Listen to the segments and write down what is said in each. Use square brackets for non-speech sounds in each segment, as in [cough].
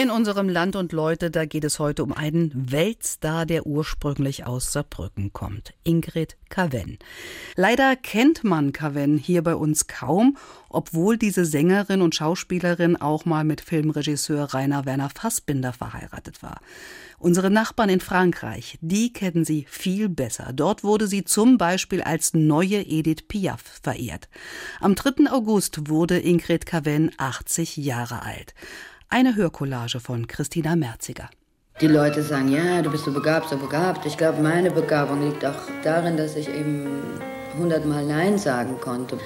In unserem Land und Leute, da geht es heute um einen Weltstar, der ursprünglich aus Saarbrücken kommt. Ingrid Kaven. Leider kennt man Kaven hier bei uns kaum, obwohl diese Sängerin und Schauspielerin auch mal mit Filmregisseur Rainer Werner Fassbinder verheiratet war. Unsere Nachbarn in Frankreich, die kennen sie viel besser. Dort wurde sie zum Beispiel als neue Edith Piaf verehrt. Am 3. August wurde Ingrid Kaven 80 Jahre alt. Eine Hörcollage von Christina Merziger. Die Leute sagen, ja, du bist so begabt, so begabt. Ich glaube, meine Begabung liegt auch darin, dass ich eben hundertmal Nein sagen konnte.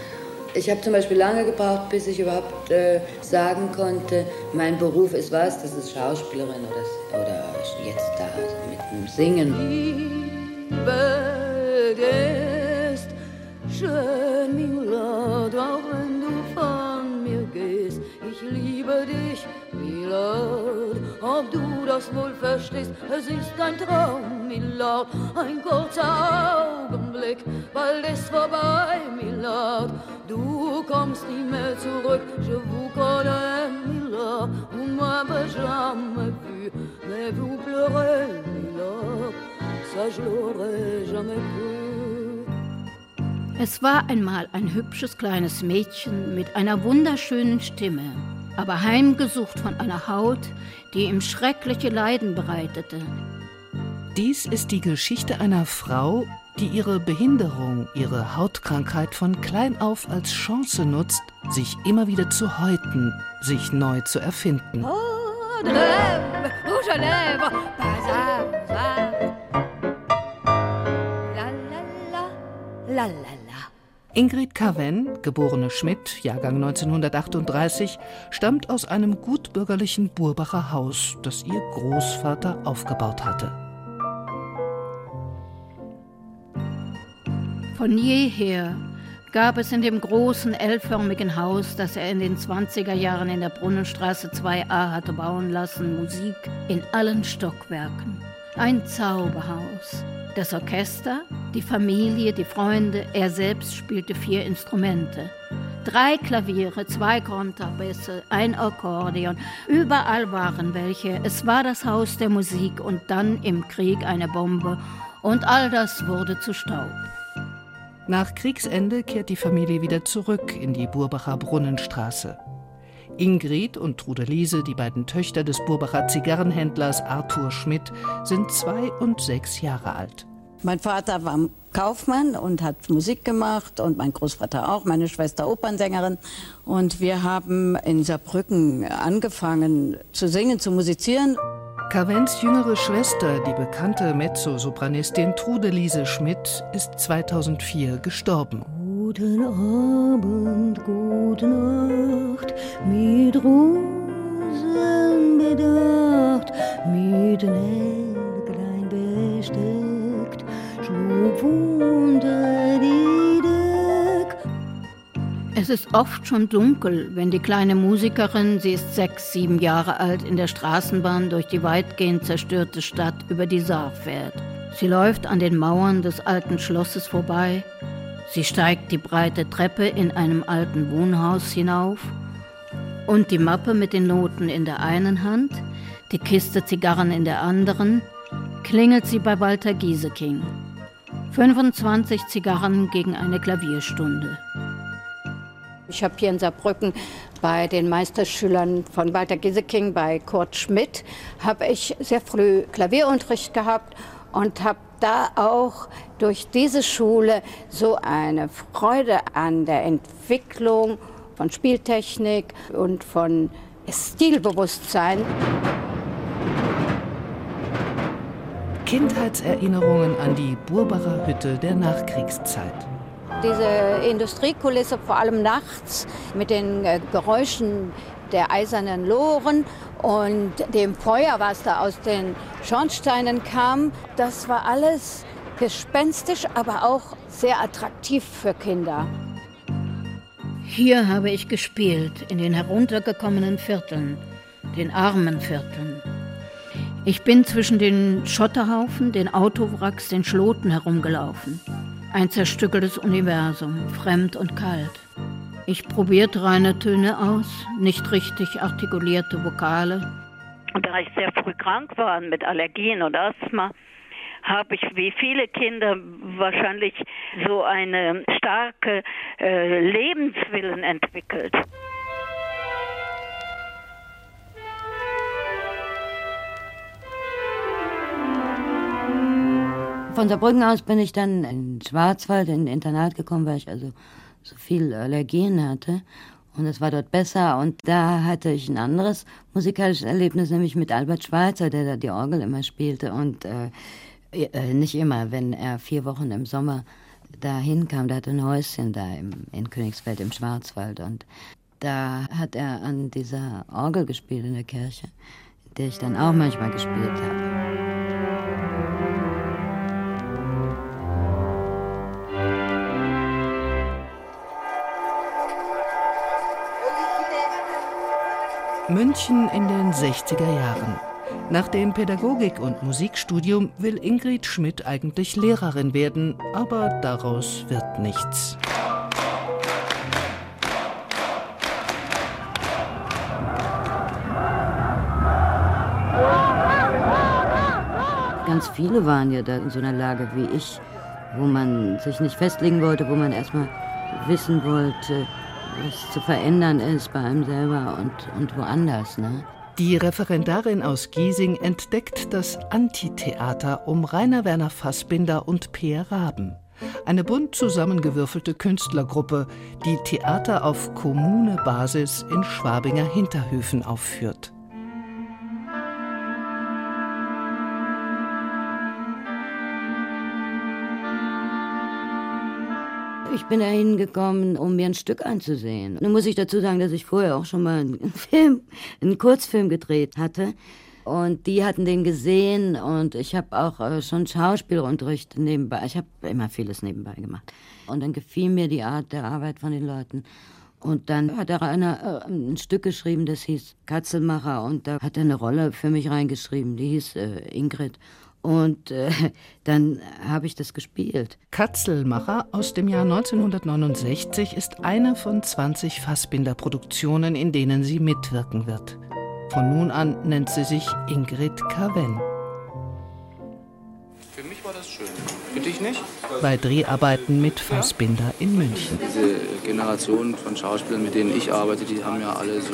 Ich habe zum Beispiel lange gebraucht, bis ich überhaupt äh, sagen konnte, mein Beruf ist was, das ist Schauspielerin oder, oder jetzt da mit dem Singen. Liebe ist schön, Milord, auch wenn du von mir gehst. Ich liebe dich Milord, ob du das wohl verstehst, es ist ein Traum, Milord, ein kurzer Augenblick, bald ist vorbei, Milord, du kommst nie mehr zurück, je vous connais, Milord, vous m'avez jamais vu, mais vous pleurez, Milord, ça je l'aurais jamais cru. Es war einmal ein hübsches kleines Mädchen mit einer wunderschönen Stimme aber heimgesucht von einer Haut, die ihm schreckliche Leiden bereitete. Dies ist die Geschichte einer Frau, die ihre Behinderung, ihre Hautkrankheit von klein auf als Chance nutzt, sich immer wieder zu häuten, sich neu zu erfinden. Oh, la la la. Ingrid Caven, geborene Schmidt, Jahrgang 1938, stammt aus einem gutbürgerlichen Burbacher Haus, das ihr Großvater aufgebaut hatte. Von jeher gab es in dem großen L-förmigen Haus, das er in den 20er Jahren in der Brunnenstraße 2a hatte bauen lassen, Musik in allen Stockwerken. Ein Zauberhaus. Das Orchester, die Familie, die Freunde, er selbst spielte vier Instrumente. Drei Klaviere, zwei Kontrabässe, ein Akkordeon. Überall waren welche. Es war das Haus der Musik und dann im Krieg eine Bombe. Und all das wurde zu Staub. Nach Kriegsende kehrt die Familie wieder zurück in die Burbacher Brunnenstraße. Ingrid und Trude Liese, die beiden Töchter des Burbacher Zigarrenhändlers Arthur Schmidt, sind zwei und sechs Jahre alt. Mein Vater war Kaufmann und hat Musik gemacht und mein Großvater auch, meine Schwester Opernsängerin. Und wir haben in Saarbrücken angefangen zu singen, zu musizieren. Cavens jüngere Schwester, die bekannte Mezzosopranistin Trude Liese Schmidt, ist 2004 gestorben. Guten Abend, gute Nacht, mit Rosen bedacht, mit Näglein besteckt, Es ist oft schon dunkel, wenn die kleine Musikerin, sie ist sechs, sieben Jahre alt, in der Straßenbahn durch die weitgehend zerstörte Stadt über die Saar fährt. Sie läuft an den Mauern des alten Schlosses vorbei, Sie steigt die breite Treppe in einem alten Wohnhaus hinauf und die Mappe mit den Noten in der einen Hand, die Kiste Zigarren in der anderen, klingelt sie bei Walter Gieseking. 25 Zigarren gegen eine Klavierstunde. Ich habe hier in Saarbrücken bei den Meisterschülern von Walter Gieseking, bei Kurt Schmidt, habe ich sehr früh Klavierunterricht gehabt und habe da auch durch diese Schule so eine Freude an der Entwicklung von Spieltechnik und von Stilbewusstsein. Kindheitserinnerungen an die Burbacher Hütte der Nachkriegszeit. Diese Industriekulisse, vor allem nachts, mit den äh, Geräuschen der eisernen Loren und dem Feuer, was da aus den Schornsteinen kam, das war alles gespenstisch, aber auch sehr attraktiv für Kinder. Hier habe ich gespielt, in den heruntergekommenen Vierteln, den armen Vierteln. Ich bin zwischen den Schotterhaufen, den Autowracks, den Schloten herumgelaufen. Ein zerstückeltes Universum, fremd und kalt. Ich probierte reine Töne aus, nicht richtig artikulierte Vokale. Und da ich sehr früh krank war mit Allergien und Asthma, habe ich wie viele Kinder wahrscheinlich so eine starke äh, Lebenswillen entwickelt. Von Saarbrücken aus bin ich dann in Schwarzwald in ein Internat gekommen, weil ich also so viel Allergien hatte. Und es war dort besser. Und da hatte ich ein anderes musikalisches Erlebnis, nämlich mit Albert Schweitzer, der da die Orgel immer spielte. Und äh, äh, nicht immer, wenn er vier Wochen im Sommer da hinkam, der hatte ein Häuschen da im, in Königsfeld im Schwarzwald. Und da hat er an dieser Orgel gespielt in der Kirche, in der ich dann auch manchmal gespielt habe. München in den 60er Jahren. Nach dem Pädagogik- und Musikstudium will Ingrid Schmidt eigentlich Lehrerin werden, aber daraus wird nichts. Ganz viele waren ja da in so einer Lage wie ich, wo man sich nicht festlegen wollte, wo man erstmal wissen wollte, was zu verändern ist bei einem selber und, und woanders. Ne? Die Referendarin aus Giesing entdeckt das Antitheater um Rainer Werner Fassbinder und Peer Raben. Eine bunt zusammengewürfelte Künstlergruppe, die Theater auf Kommune-Basis in Schwabinger Hinterhöfen aufführt. Ich bin da hingekommen, um mir ein Stück anzusehen. Nun muss ich dazu sagen, dass ich vorher auch schon mal einen [laughs] Film, einen Kurzfilm gedreht hatte. Und die hatten den gesehen und ich habe auch äh, schon Schauspielunterricht nebenbei. Ich habe immer vieles nebenbei gemacht. Und dann gefiel mir die Art der Arbeit von den Leuten. Und dann hat er einer, äh, ein Stück geschrieben, das hieß Katzelmacher. Und da hat er eine Rolle für mich reingeschrieben, die hieß äh, Ingrid. Und äh, [laughs] dann habe ich das gespielt. Katzelmacher aus dem Jahr 1969 ist eine von 20 Fassbinder-Produktionen, in denen sie mitwirken wird. Von nun an nennt sie sich Ingrid Caven. Für mich war das schön. Für dich nicht? Bei Dreharbeiten mit Fassbinder in München. Diese Generation von Schauspielern, mit denen ich arbeite, die haben ja alle so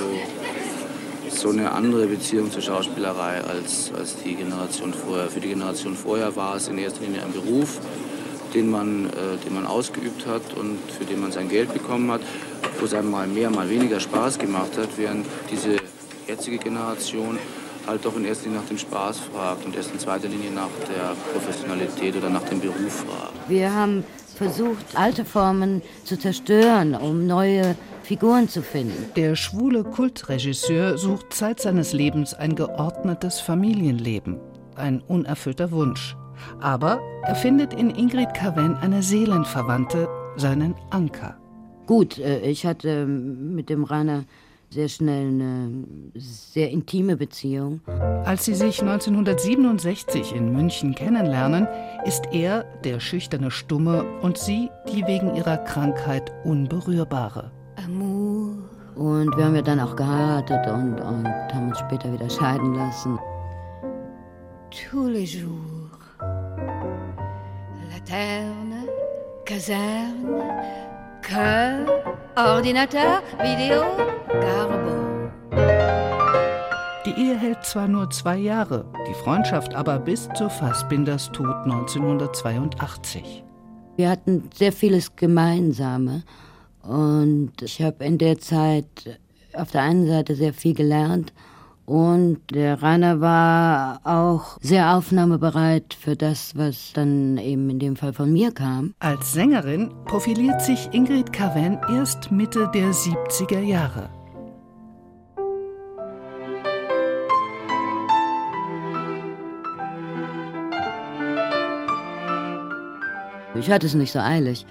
so eine andere Beziehung zur Schauspielerei als, als die Generation vorher. Für die Generation vorher war es in erster Linie ein Beruf, den man, äh, den man ausgeübt hat und für den man sein Geld bekommen hat, wo es einem mal mehr, mal weniger Spaß gemacht hat, während diese jetzige Generation halt doch in erster Linie nach dem Spaß fragt und erst in zweiter Linie nach der Professionalität oder nach dem Beruf fragt. Wir haben versucht, alte Formen zu zerstören, um neue Figuren zu finden. Der schwule Kultregisseur sucht Zeit seines Lebens ein geordnetes Familienleben. Ein unerfüllter Wunsch. Aber er findet in Ingrid Caven eine Seelenverwandte, seinen Anker. Gut, äh, ich hatte mit dem Rainer sehr schnell eine sehr intime Beziehung. Als sie sich 1967 in München kennenlernen, ist er der schüchterne Stumme und sie die wegen ihrer Krankheit Unberührbare. Amour. Und wir haben ja dann auch geheiratet und, und haben uns später wieder scheiden lassen. Tous les jours, Laterne, Kaserne, Cœur, Ordinateur, Video, Ehe hält zwar nur zwei Jahre, die Freundschaft aber bis zu Fassbinders Tod 1982. Wir hatten sehr vieles Gemeinsame. Und ich habe in der Zeit auf der einen Seite sehr viel gelernt und der Rainer war auch sehr aufnahmebereit für das, was dann eben in dem Fall von mir kam. Als Sängerin profiliert sich Ingrid Caven erst Mitte der 70er Jahre. Ich hatte es nicht so eilig.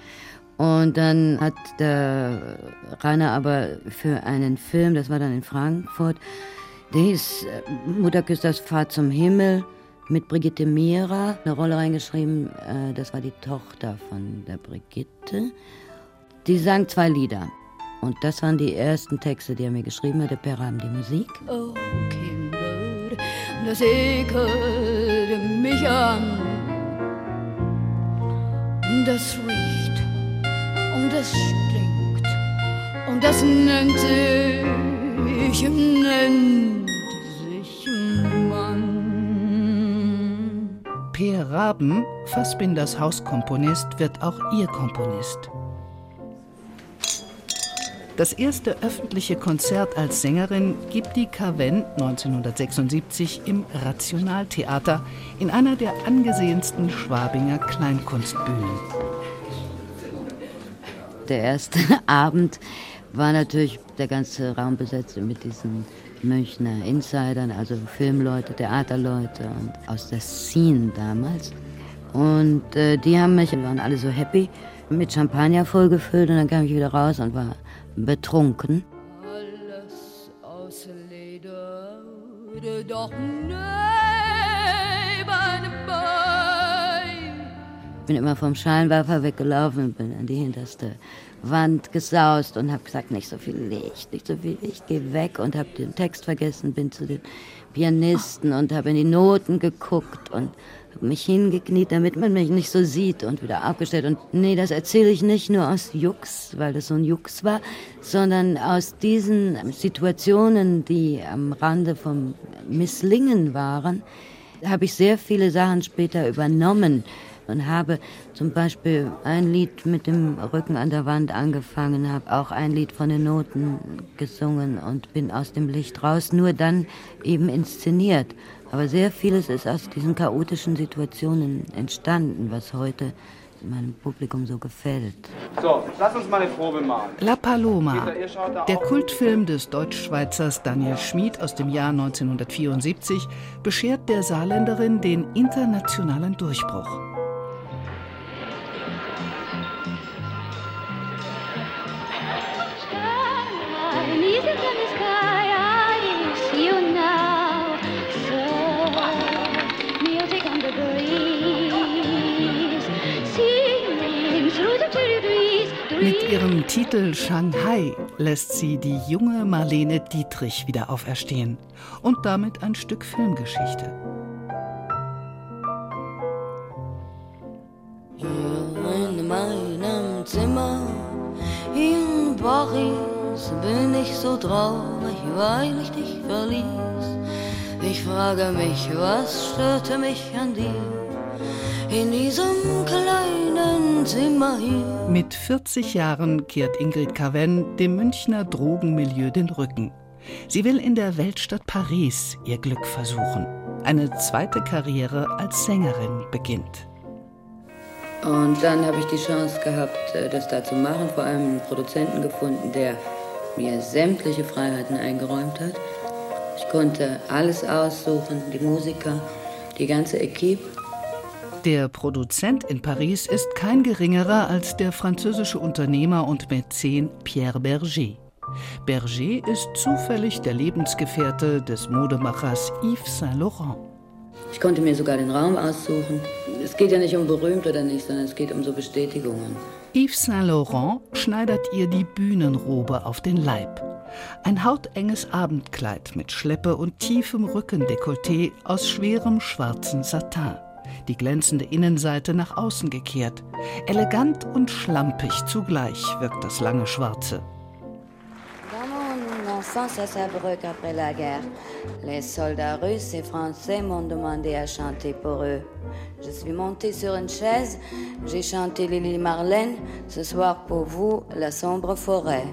Und dann hat der Rainer aber für einen Film, das war dann in Frankfurt, der hieß äh, Mutter küsst das Fahrt zum Himmel, mit Brigitte Mira eine Rolle reingeschrieben. Äh, das war die Tochter von der Brigitte. Die sang zwei Lieder. Und das waren die ersten Texte, die er mir geschrieben hatte. Per Rahmen die Musik. Oh, Kinder, das ekelt mich an. Das riecht und das stinkt und das nennt sich, nennt sich Mann. Peer Raben, Fassbinders Hauskomponist, wird auch ihr Komponist. Das erste öffentliche Konzert als Sängerin gibt die Carven 1976 im Rationaltheater in einer der angesehensten Schwabinger Kleinkunstbühnen. Der erste [laughs] Abend war natürlich der ganze Raum besetzt mit diesen Münchner Insidern, also Filmleute, Theaterleute und aus der Scene damals. Und äh, die haben mich, waren alle so happy, mit Champagner vollgefüllt und dann kam ich wieder raus und war betrunken. Alles aus Leder, doch neben Bein. bin immer vom Scheinwerfer weggelaufen und bin an die hinterste Wand gesaust und habe gesagt, nicht so viel Licht, nicht so viel Licht, geh weg und habe den Text vergessen, bin zu den Pianisten und habe in die Noten geguckt und habe mich hingekniet, damit man mich nicht so sieht und wieder abgestellt. Und nee, das erzähle ich nicht nur aus Jux, weil das so ein Jux war, sondern aus diesen Situationen, die am Rande vom Misslingen waren, habe ich sehr viele Sachen später übernommen und habe zum Beispiel ein Lied mit dem Rücken an der Wand angefangen, habe auch ein Lied von den Noten gesungen und bin aus dem Licht raus, nur dann eben inszeniert. Aber sehr vieles ist aus diesen chaotischen Situationen entstanden, was heute meinem Publikum so gefällt. So, lass uns mal eine Probe machen. La Paloma, der Kultfilm des Deutschschweizers Daniel Schmid aus dem Jahr 1974, beschert der Saarländerin den internationalen Durchbruch. Mit ihrem Titel Shanghai lässt sie die junge Marlene Dietrich wieder auferstehen und damit ein Stück Filmgeschichte. In meinem Zimmer in Paris bin ich so traurig, weil ich dich verließ. Ich frage mich, was störte mich an dir? In diesem kleinen Zimmer hier. Mit 40 Jahren kehrt Ingrid Caven dem Münchner Drogenmilieu den Rücken. Sie will in der Weltstadt Paris ihr Glück versuchen. Eine zweite Karriere als Sängerin beginnt. Und dann habe ich die Chance gehabt, äh, das da zu machen. Vor allem einen Produzenten gefunden, der mir sämtliche Freiheiten eingeräumt hat. Ich konnte alles aussuchen, die Musiker, die ganze Equipe. Der Produzent in Paris ist kein geringerer als der französische Unternehmer und Mäzen Pierre Berger. Berger ist zufällig der Lebensgefährte des Modemachers Yves Saint Laurent. Ich konnte mir sogar den Raum aussuchen. Es geht ja nicht um berühmt oder nicht, sondern es geht um so Bestätigungen. Yves Saint Laurent schneidert ihr die Bühnenrobe auf den Leib. Ein hautenges Abendkleid mit Schleppe und tiefem Rückendekolleté aus schwerem schwarzen Satin die glänzende Innenseite nach außen gekehrt. Elegant und schlampig zugleich wirkt das lange Schwarze. Les soldats russes et français m'ont demandé à chanter pour eux. Je suis montée sur une chaise, j'ai chanté Lily Marlène, ce soir pour vous, la sombre forêt.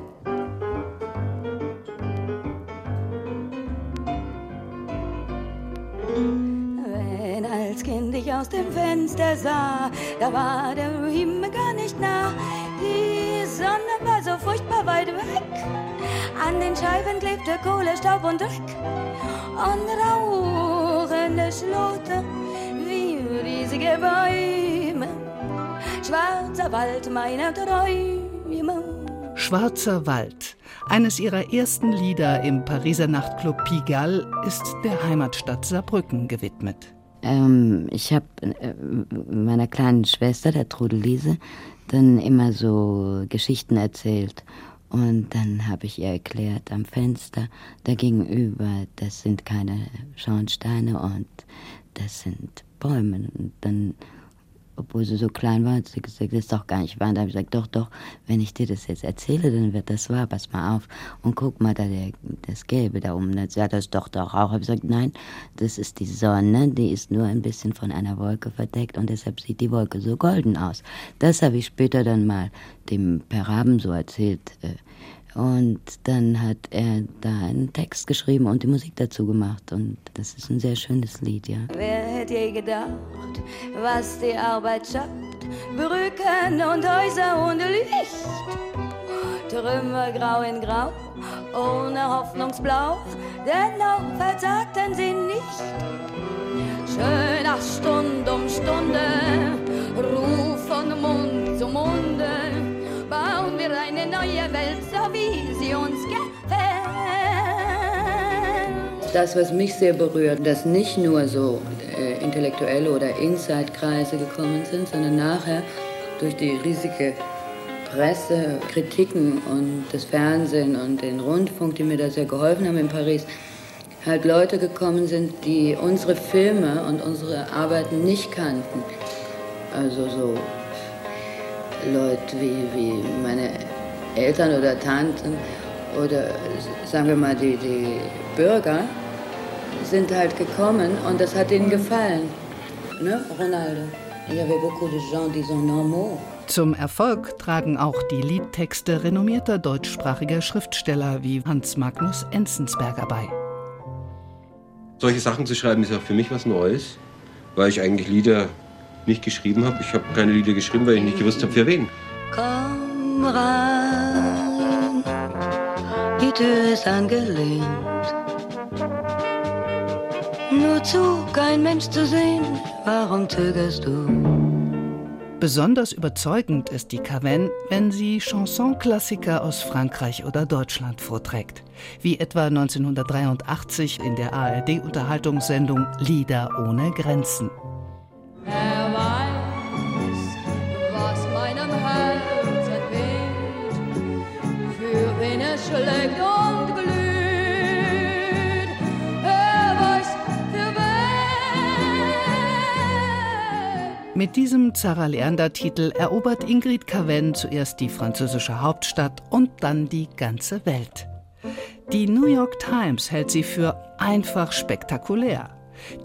Aus dem Fenster sah, da war der Himmel gar nicht nah. Die Sonne war so furchtbar weit weg. An den Scheiben klebte Kohle, Staub und Dreck. Und rauchende Schlote wie riesige Bäume. Schwarzer Wald meiner Träume. Schwarzer Wald. Eines ihrer ersten Lieder im Pariser Nachtclub Pigalle ist der Heimatstadt Saarbrücken gewidmet. Ähm, ich habe äh, meiner kleinen Schwester, der Trudelise, dann immer so Geschichten erzählt. Und dann habe ich ihr erklärt, am Fenster da gegenüber, das sind keine Schornsteine und das sind Bäume. Und dann obwohl sie so klein war, hat sie gesagt, das ist doch gar nicht wahr. Und da habe ich gesagt, doch, doch, wenn ich dir das jetzt erzähle, dann wird das wahr, pass mal auf. Und guck mal, da der, das Gelbe da oben, das, ja, das doch doch auch. Habe ich gesagt, nein, das ist die Sonne, die ist nur ein bisschen von einer Wolke verdeckt und deshalb sieht die Wolke so golden aus. Das habe ich später dann mal dem Peraben so erzählt. Äh, und dann hat er da einen Text geschrieben und die Musik dazu gemacht. Und das ist ein sehr schönes Lied, ja. Wer hätte je gedacht, was die Arbeit schafft? Brücken und Häuser ohne Licht. Trümmer grau in grau, ohne Hoffnungsblau. Dennoch versagten sie nicht. Schöner Stund um Stunde, Ruf von Mund zu Munde wir eine neue Welt, so wie sie uns gefällt. Das, was mich sehr berührt, dass nicht nur so äh, intellektuelle oder Inside-Kreise gekommen sind, sondern nachher durch die riesige Presse, Kritiken und das Fernsehen und den Rundfunk, die mir da sehr geholfen haben in Paris, halt Leute gekommen sind, die unsere Filme und unsere Arbeiten nicht kannten. Also so Leute wie, wie meine Eltern oder Tanten oder sagen wir mal die, die Bürger sind halt gekommen und das hat ihnen gefallen. Ne, Ronaldo? Il y avait beaucoup de gens, disons, normaux. Zum Erfolg tragen auch die Liedtexte renommierter deutschsprachiger Schriftsteller wie Hans Magnus Enzensberger bei. Solche Sachen zu schreiben ist ja für mich was Neues, weil ich eigentlich Lieder nicht geschrieben habe. Ich habe keine Lieder geschrieben, weil ich nicht gewusst habe, für wen. Komm rein, die Tür ist angelehnt. Nur zu, kein Mensch zu sehen, warum zögerst du? Besonders überzeugend ist die Cavenne, wenn sie Chansonklassiker aus Frankreich oder Deutschland vorträgt, wie etwa 1983 in der ARD-Unterhaltungssendung Lieder ohne Grenzen. Mit diesem Zara Leander-Titel erobert Ingrid Cavenne zuerst die französische Hauptstadt und dann die ganze Welt. Die New York Times hält sie für einfach spektakulär.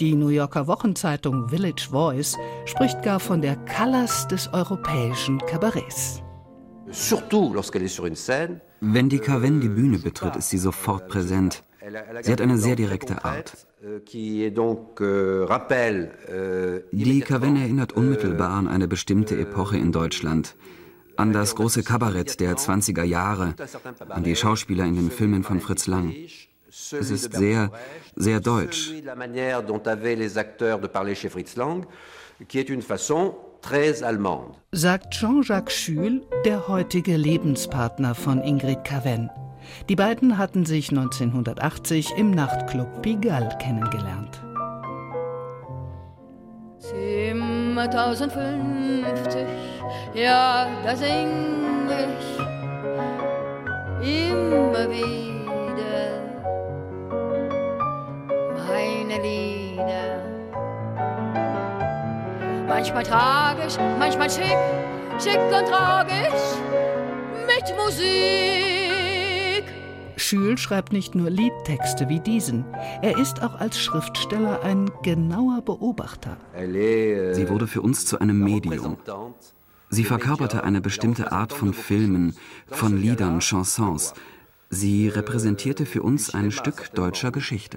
Die New Yorker Wochenzeitung Village Voice spricht gar von der Colors des europäischen Kabarets. Surtout lorsqu'elle est sur une scène, wenn die Cavenne die Bühne betritt, ist sie sofort präsent. Sie hat eine sehr direkte Art. Die Cavenne erinnert unmittelbar an eine bestimmte Epoche in Deutschland, an das große Kabarett der 20er Jahre, an die Schauspieler in den Filmen von Fritz Lang. Es ist sehr, sehr deutsch. Sagt Jean-Jacques Schül, der heutige Lebenspartner von Ingrid Cavenne. Die beiden hatten sich 1980 im Nachtclub Pigalle kennengelernt. Zimmer 1050, ja, da sing ich immer wieder meine Lieder manchmal tragisch, manchmal schick, schick und tragisch, mit Musik. Schül schreibt nicht nur Liedtexte wie diesen, er ist auch als Schriftsteller ein genauer Beobachter. Sie wurde für uns zu einem Medium. Sie verkörperte eine bestimmte Art von Filmen, von Liedern, Chansons, Sie repräsentierte für uns ein Stück deutscher Geschichte.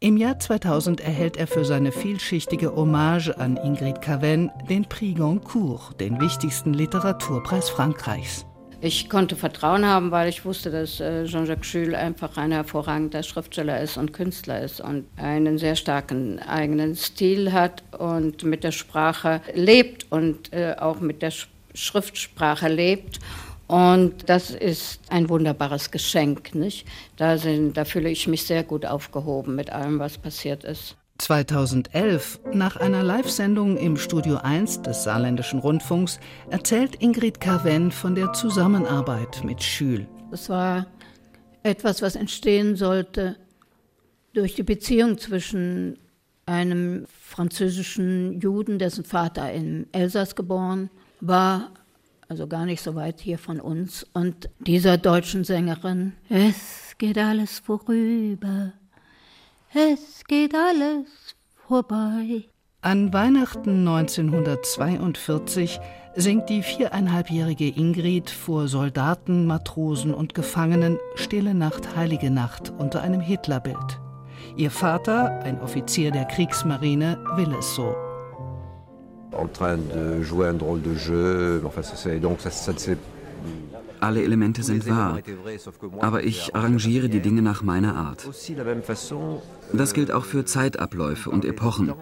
Im Jahr 2000 erhält er für seine vielschichtige Hommage an Ingrid Cavenne den Prix Goncourt, den wichtigsten Literaturpreis Frankreichs. Ich konnte Vertrauen haben, weil ich wusste, dass äh, Jean-Jacques Schül einfach ein hervorragender Schriftsteller ist und Künstler ist und einen sehr starken eigenen Stil hat und mit der Sprache lebt und äh, auch mit der Sprache Schriftsprache lebt. Und das ist ein wunderbares Geschenk. Nicht? Da, sind, da fühle ich mich sehr gut aufgehoben mit allem, was passiert ist. 2011, nach einer Live-Sendung im Studio 1 des Saarländischen Rundfunks, erzählt Ingrid Carven von der Zusammenarbeit mit Schül. Es war etwas, was entstehen sollte durch die Beziehung zwischen einem französischen Juden, dessen Vater in Elsass geboren war, also gar nicht so weit hier von uns, und dieser deutschen Sängerin. Es geht alles vorüber es geht alles vorbei. An Weihnachten 1942 singt die viereinhalbjährige Ingrid vor Soldaten, Matrosen und Gefangenen Stille Nacht, Heilige Nacht unter einem Hitlerbild. Ihr Vater, ein Offizier der Kriegsmarine, will es so. En train de jouer un drôle de jeu, enfin, donc ça, ça, alle Elemente sind wahr, aber ich arrangiere die Dinge nach meiner Art. Das gilt auch für Zeitabläufe und Epochen,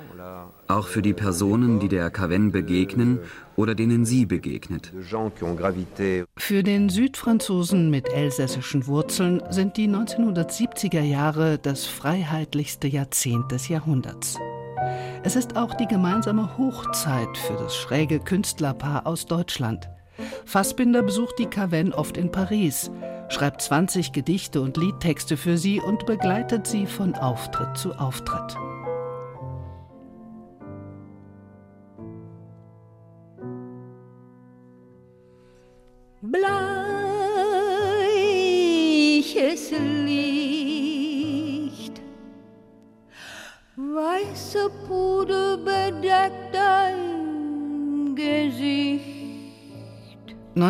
auch für die Personen, die der Caven begegnen oder denen sie begegnet. Für den Südfranzosen mit elsässischen Wurzeln sind die 1970er Jahre das freiheitlichste Jahrzehnt des Jahrhunderts. Es ist auch die gemeinsame Hochzeit für das schräge Künstlerpaar aus Deutschland. Fassbinder besucht die Cavenne oft in Paris, schreibt 20 Gedichte und Liedtexte für sie und begleitet sie von Auftritt zu Auftritt.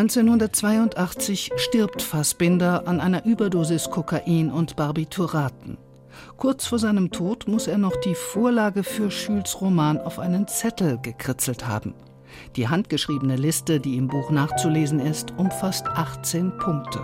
1982 stirbt Fassbinder an einer Überdosis Kokain und Barbituraten. Kurz vor seinem Tod muss er noch die Vorlage für Schüls Roman auf einen Zettel gekritzelt haben. Die handgeschriebene Liste, die im Buch nachzulesen ist, umfasst 18 Punkte.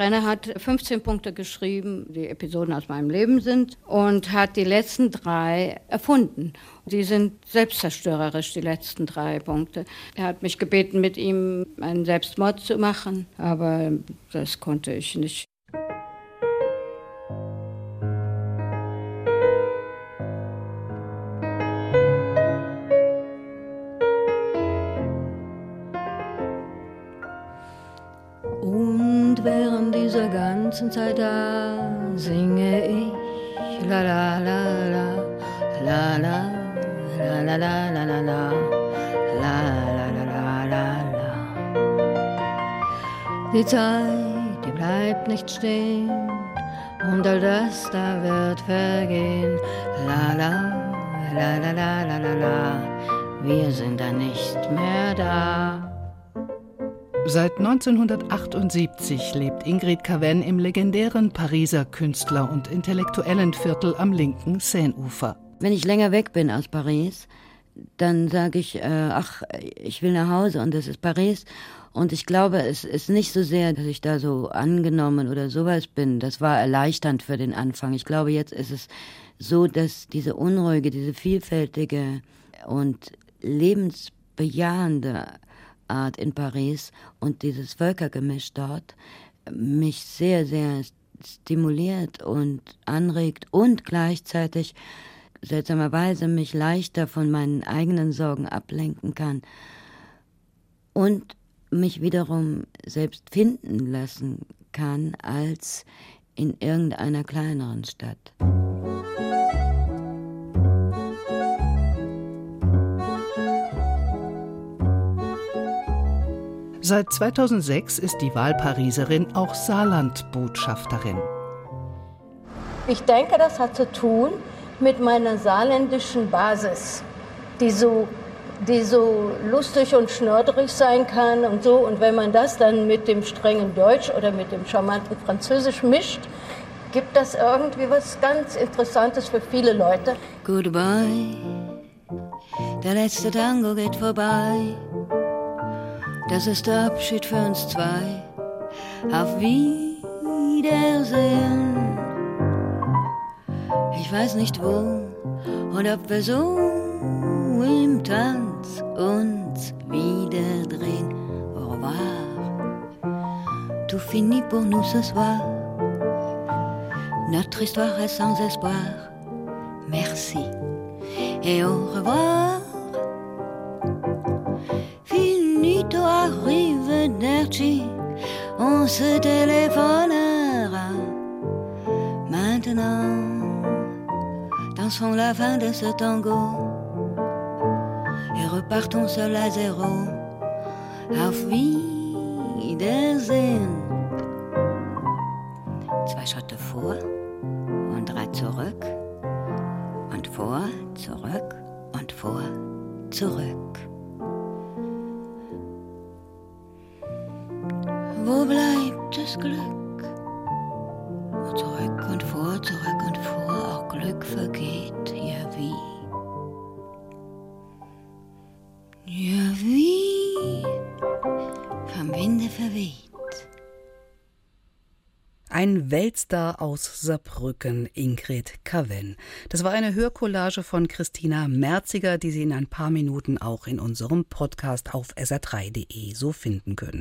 Renner hat 15 Punkte geschrieben, die Episoden aus meinem Leben sind, und hat die letzten drei erfunden. Die sind selbstzerstörerisch, die letzten drei Punkte. Er hat mich gebeten, mit ihm einen Selbstmord zu machen, aber das konnte ich nicht. Die Zeit, die bleibt nicht stehen und all das da wird vergehen. La la la la la la la la, wir sind da nicht mehr da. Seit 1978 lebt Ingrid Caven im legendären Pariser Künstler- und Intellektuellenviertel am linken Seineufer. Wenn ich länger weg bin aus Paris, dann sage ich, äh, ach, ich will nach Hause und das ist Paris. Und ich glaube, es ist nicht so sehr, dass ich da so angenommen oder sowas bin. Das war erleichternd für den Anfang. Ich glaube, jetzt ist es so, dass diese unruhige, diese vielfältige und lebensbejahende Art in Paris und dieses Völkergemisch dort mich sehr, sehr stimuliert und anregt und gleichzeitig seltsamerweise mich leichter von meinen eigenen Sorgen ablenken kann und mich wiederum selbst finden lassen kann als in irgendeiner kleineren Stadt. Seit 2006 ist die Wahlpariserin auch Saarland-Botschafterin. Ich denke, das hat zu tun mit meiner saarländischen Basis, die so, die so lustig und schnörderig sein kann und so. Und wenn man das dann mit dem strengen Deutsch oder mit dem charmanten Französisch mischt, gibt das irgendwie was ganz Interessantes für viele Leute. Goodbye, der letzte Tango geht vorbei. Das ist der Abschied für uns zwei. Auf Wiedersehen. Ich weiß nicht wo und ob wir so im Tanz uns drehen. Au revoir. tout finit pour nous ce soir. Notre histoire est sans espoir. Merci et au revoir. Finito arrivederci, on se téléphonera. Maintenant, dansons la fin de ce tango repartons seul à zéro. Auf Wiedersehen. Zwei Schritte vor und drei zurück und vor, zurück und vor, zurück. Wo bleibt das Glück? Zurück und vor, zurück und vor, auch Glück vergeht, Ein Weltstar aus Saarbrücken, Ingrid Kaven. Das war eine Hörcollage von Christina Merziger, die Sie in ein paar Minuten auch in unserem Podcast auf sr3.de so finden können.